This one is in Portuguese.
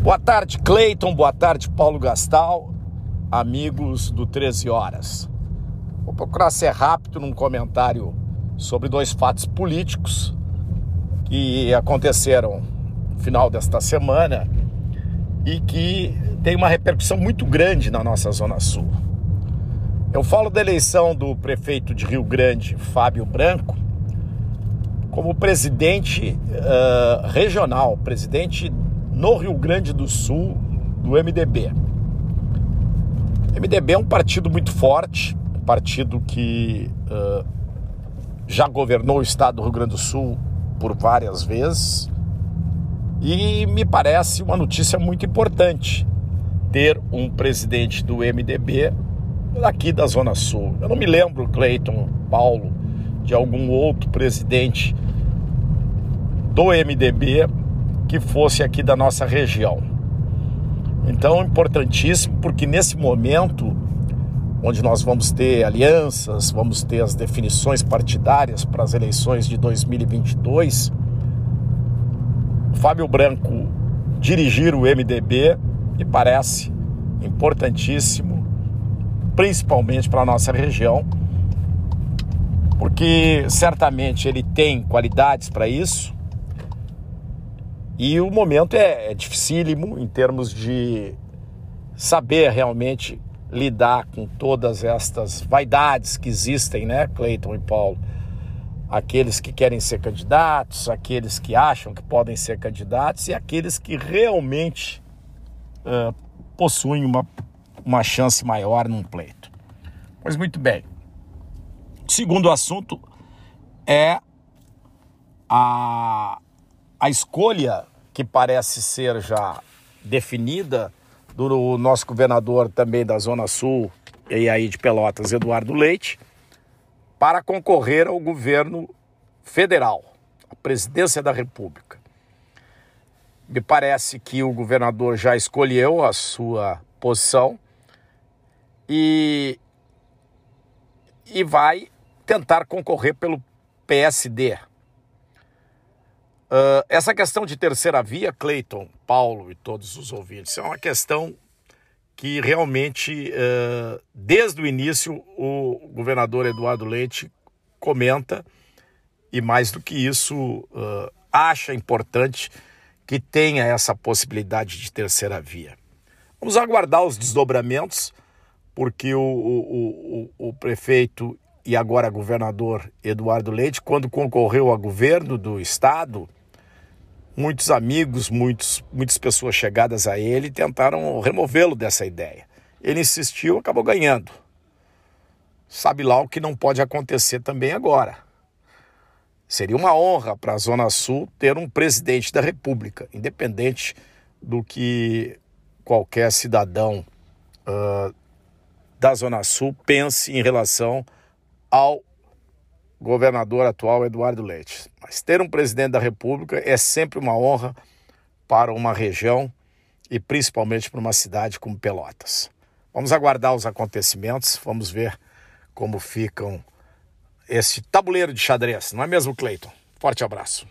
Boa tarde, Cleiton. Boa tarde, Paulo Gastal, amigos do 13 Horas. Vou procurar ser rápido num comentário sobre dois fatos políticos que aconteceram no final desta semana e que tem uma repercussão muito grande na nossa Zona Sul. Eu falo da eleição do prefeito de Rio Grande, Fábio Branco, como presidente uh, regional, presidente no Rio Grande do Sul do MDB. O MDB é um partido muito forte, um partido que uh, já governou o estado do Rio Grande do Sul por várias vezes e me parece uma notícia muito importante ter um presidente do MDB aqui da Zona Sul. Eu não me lembro, Cleiton, Paulo, de algum outro presidente do MDB que fosse aqui da nossa região. Então, importantíssimo, porque nesse momento, onde nós vamos ter alianças, vamos ter as definições partidárias para as eleições de 2022, Fábio Branco dirigir o MDB me parece importantíssimo, principalmente para a nossa região, porque certamente ele tem qualidades para isso e o momento é, é dificílimo em termos de saber realmente lidar com todas estas vaidades que existem, né, Cleiton e Paulo? Aqueles que querem ser candidatos, aqueles que acham que podem ser candidatos e aqueles que realmente uh, possuem uma, uma chance maior num pleito. Pois muito bem. Segundo assunto é a a escolha que parece ser já definida do nosso governador também da Zona Sul e aí de Pelotas, Eduardo Leite, para concorrer ao governo federal, à presidência da República. Me parece que o governador já escolheu a sua posição e, e vai tentar concorrer pelo PSD, Uh, essa questão de terceira via, Cleiton, Paulo e todos os ouvintes, é uma questão que realmente, uh, desde o início, o governador Eduardo Leite comenta e, mais do que isso, uh, acha importante que tenha essa possibilidade de terceira via. Vamos aguardar os desdobramentos, porque o, o, o, o prefeito e agora governador Eduardo Leite, quando concorreu a governo do estado, muitos amigos, muitos, muitas pessoas chegadas a ele tentaram removê-lo dessa ideia. Ele insistiu, acabou ganhando. Sabe lá o que não pode acontecer também agora. Seria uma honra para a Zona Sul ter um presidente da República, independente do que qualquer cidadão uh, da Zona Sul pense em relação ao governador atual Eduardo Leite. Mas ter um presidente da República é sempre uma honra para uma região e principalmente para uma cidade como Pelotas. Vamos aguardar os acontecimentos, vamos ver como ficam esse tabuleiro de xadrez, não é mesmo, Cleiton? Forte abraço.